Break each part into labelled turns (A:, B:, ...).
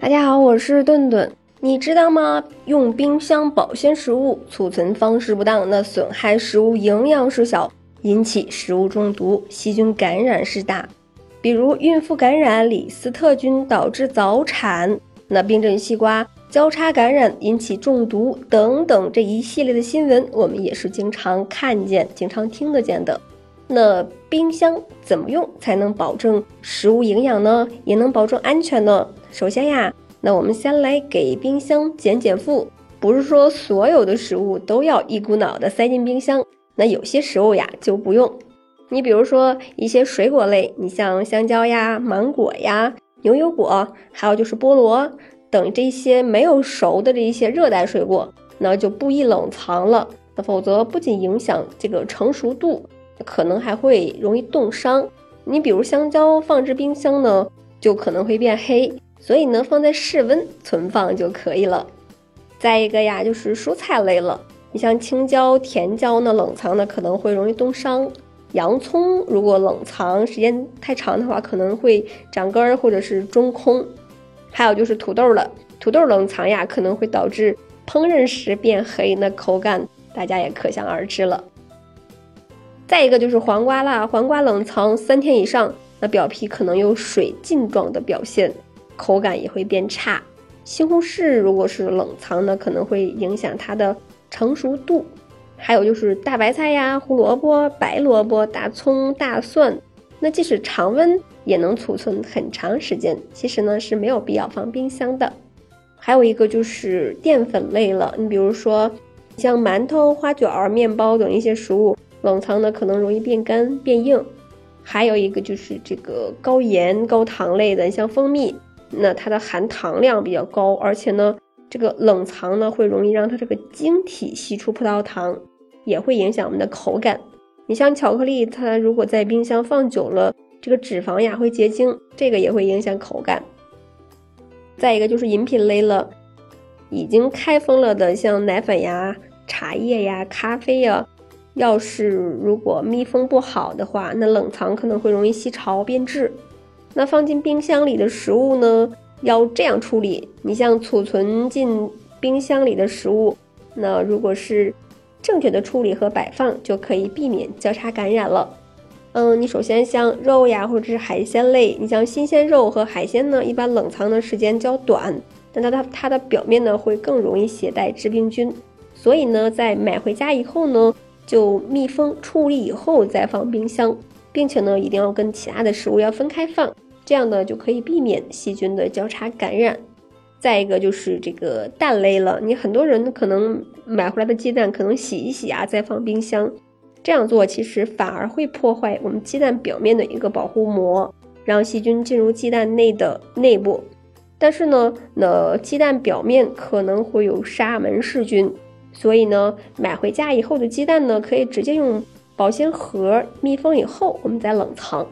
A: 大家好，我是顿顿。你知道吗？用冰箱保鲜食物，储存方式不当，那损害食物营养是小，引起食物中毒、细菌感染是大。比如孕妇感染李斯特菌导致早产，那冰镇西瓜交叉感染引起中毒等等，这一系列的新闻我们也是经常看见、经常听得见的。那冰箱怎么用才能保证食物营养呢？也能保证安全呢？首先呀。那我们先来给冰箱减减负，不是说所有的食物都要一股脑的塞进冰箱，那有些食物呀就不用。你比如说一些水果类，你像香蕉呀、芒果呀、牛油果，还有就是菠萝等这些没有熟的这一些热带水果，那就不宜冷藏了。那否则不仅影响这个成熟度，可能还会容易冻伤。你比如香蕉放置冰箱呢，就可能会变黑。所以呢，放在室温存放就可以了。再一个呀，就是蔬菜类了。你像青椒、甜椒呢，冷藏呢可能会容易冻伤。洋葱如果冷藏时间太长的话，可能会长根儿或者是中空。还有就是土豆了，土豆冷藏呀可能会导致烹饪时变黑，那口感大家也可想而知了。再一个就是黄瓜啦，黄瓜冷藏三天以上，那表皮可能有水浸状的表现。口感也会变差。西红柿如果是冷藏呢，可能会影响它的成熟度。还有就是大白菜呀、胡萝卜、白萝卜、大葱、大蒜，那即使常温也能储存很长时间。其实呢是没有必要放冰箱的。还有一个就是淀粉类了，你比如说像馒头、花卷、面包等一些食物，冷藏呢可能容易变干变硬。还有一个就是这个高盐高糖类的，像蜂蜜。那它的含糖量比较高，而且呢，这个冷藏呢会容易让它这个晶体析出葡萄糖，也会影响我们的口感。你像巧克力，它如果在冰箱放久了，这个脂肪呀会结晶，这个也会影响口感。再一个就是饮品类了，已经开封了的，像奶粉呀、茶叶呀、咖啡呀，要是如果密封不好的话，那冷藏可能会容易吸潮变质。那放进冰箱里的食物呢，要这样处理。你像储存进冰箱里的食物，那如果是正确的处理和摆放，就可以避免交叉感染了。嗯，你首先像肉呀，或者是海鲜类，你像新鲜肉和海鲜呢，一般冷藏的时间较短，但它它它的表面呢会更容易携带致病菌，所以呢，在买回家以后呢，就密封处理以后再放冰箱，并且呢，一定要跟其他的食物要分开放。这样呢就可以避免细菌的交叉感染。再一个就是这个蛋类了，你很多人可能买回来的鸡蛋可能洗一洗啊，再放冰箱，这样做其实反而会破坏我们鸡蛋表面的一个保护膜，让细菌进入鸡蛋内的内部。但是呢，那鸡蛋表面可能会有沙门氏菌，所以呢，买回家以后的鸡蛋呢，可以直接用保鲜盒密封以后，我们再冷藏。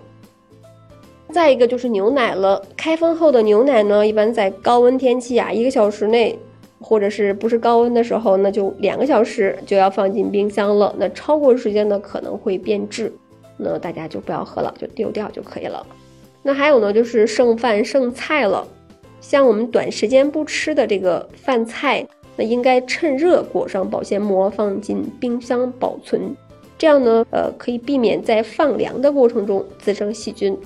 A: 再一个就是牛奶了，开封后的牛奶呢，一般在高温天气啊，一个小时内，或者是不是高温的时候，那就两个小时就要放进冰箱了。那超过时间呢，可能会变质，那大家就不要喝了，就丢掉就可以了。那还有呢，就是剩饭剩菜了，像我们短时间不吃的这个饭菜，那应该趁热裹上保鲜膜，放进冰箱保存，这样呢，呃，可以避免在放凉的过程中滋生细菌。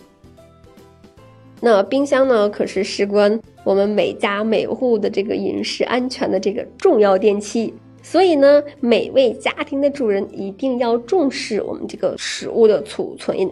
A: 那冰箱呢，可是事关我们每家每户的这个饮食安全的这个重要电器，所以呢，每位家庭的主人一定要重视我们这个食物的储存。